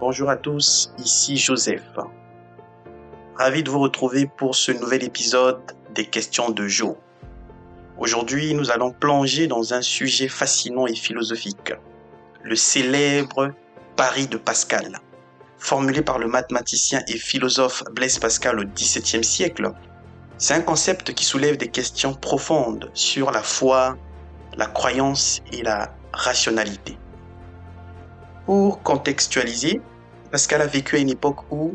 Bonjour à tous, ici Joseph. Ravi de vous retrouver pour ce nouvel épisode des questions de Jo. Aujourd'hui, nous allons plonger dans un sujet fascinant et philosophique, le célèbre pari de Pascal. Formulé par le mathématicien et philosophe Blaise Pascal au XVIIe siècle, c'est un concept qui soulève des questions profondes sur la foi, la croyance et la rationalité. Pour contextualiser, Pascal a vécu à une époque où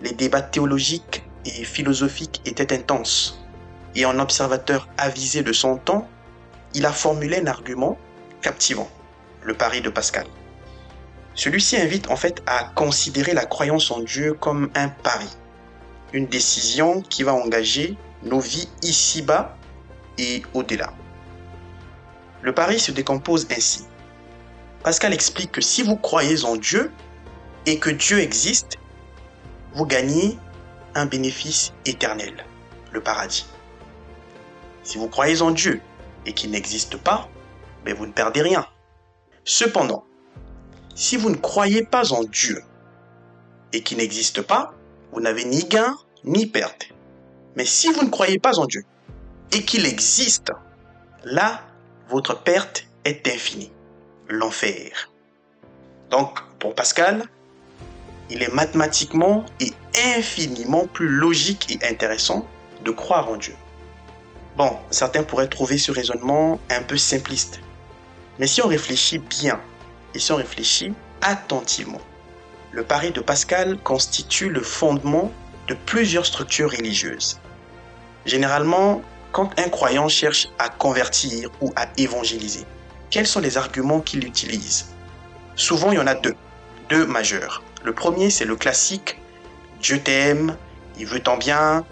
les débats théologiques et philosophiques étaient intenses. Et en observateur avisé de son temps, il a formulé un argument captivant, le pari de Pascal. Celui-ci invite en fait à considérer la croyance en Dieu comme un pari, une décision qui va engager nos vies ici-bas et au-delà. Le pari se décompose ainsi. Pascal explique que si vous croyez en Dieu et que Dieu existe, vous gagnez un bénéfice éternel, le paradis. Si vous croyez en Dieu et qu'il n'existe pas, ben vous ne perdez rien. Cependant, si vous ne croyez pas en Dieu et qu'il n'existe pas, vous n'avez ni gain ni perte. Mais si vous ne croyez pas en Dieu et qu'il existe, là, votre perte est infinie, l'enfer. Donc, pour Pascal, il est mathématiquement et infiniment plus logique et intéressant de croire en Dieu. Bon, certains pourraient trouver ce raisonnement un peu simpliste. Mais si on réfléchit bien et si on réfléchit attentivement, le pari de Pascal constitue le fondement de plusieurs structures religieuses. Généralement, quand un croyant cherche à convertir ou à évangéliser, quels sont les arguments qu'il utilise? Souvent, il y en a deux, deux majeurs. Le premier, c'est le classique Dieu t'aime, il veut tant bien,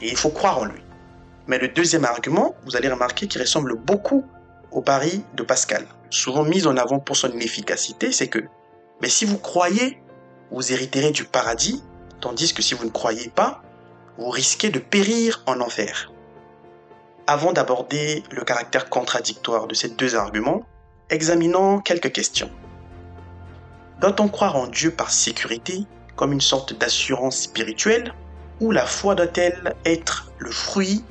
et il faut croire en lui. Mais le deuxième argument, vous allez remarquer qu'il ressemble beaucoup au pari de Pascal, souvent mis en avant pour son efficacité, c'est que mais si vous croyez, vous hériterez du paradis, tandis que si vous ne croyez pas, vous risquez de périr en enfer. Avant d'aborder le caractère contradictoire de ces deux arguments, examinons quelques questions. Doit-on croire en Dieu par sécurité, comme une sorte d'assurance spirituelle, ou la foi doit-elle être le fruit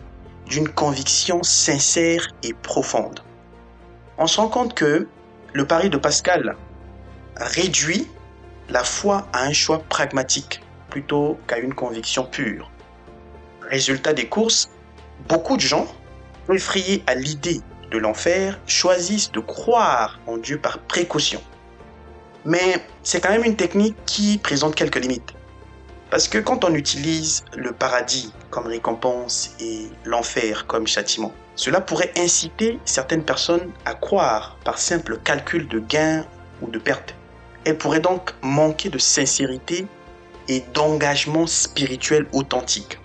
d'une conviction sincère et profonde? On se rend compte que le pari de Pascal réduit la foi à un choix pragmatique plutôt qu'à une conviction pure. Résultat des courses, beaucoup de gens, effrayés à l'idée de l'enfer, choisissent de croire en Dieu par précaution. Mais c'est quand même une technique qui présente quelques limites. Parce que quand on utilise le paradis comme récompense et l'enfer comme châtiment, cela pourrait inciter certaines personnes à croire par simple calcul de gain ou de perte. Elles pourraient donc manquer de sincérité et d'engagement spirituel authentique.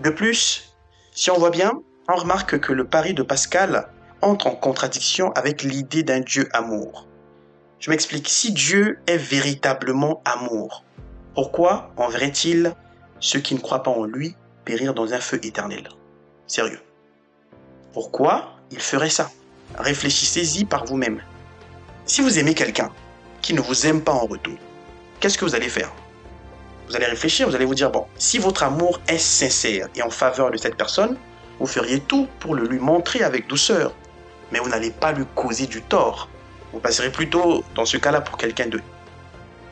De plus, si on voit bien, on remarque que le pari de Pascal entre en contradiction avec l'idée d'un Dieu amour. Je m'explique. Si Dieu est véritablement amour, pourquoi enverrait-il ceux qui ne croient pas en lui périr dans un feu éternel? Sérieux. Pourquoi il ferait ça? Réfléchissez-y par vous-même. Si vous aimez quelqu'un qui ne vous aime pas en retour, qu'est-ce que vous allez faire? Vous allez réfléchir, vous allez vous dire, bon, si votre amour est sincère et en faveur de cette personne, vous feriez tout pour le lui montrer avec douceur, mais vous n'allez pas lui causer du tort. Vous passerez plutôt, dans ce cas-là, pour quelqu'un de,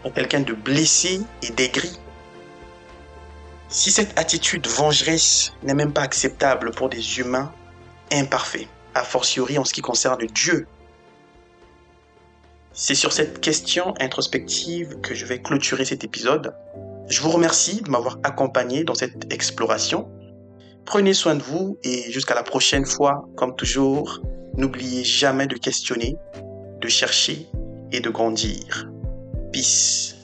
pour quelqu'un de blessé et d'aigri. Si cette attitude vengeresse n'est même pas acceptable pour des humains imparfaits, a fortiori en ce qui concerne Dieu, c'est sur cette question introspective que je vais clôturer cet épisode. Je vous remercie de m'avoir accompagné dans cette exploration. Prenez soin de vous et jusqu'à la prochaine fois, comme toujours, n'oubliez jamais de questionner, de chercher et de grandir. Peace.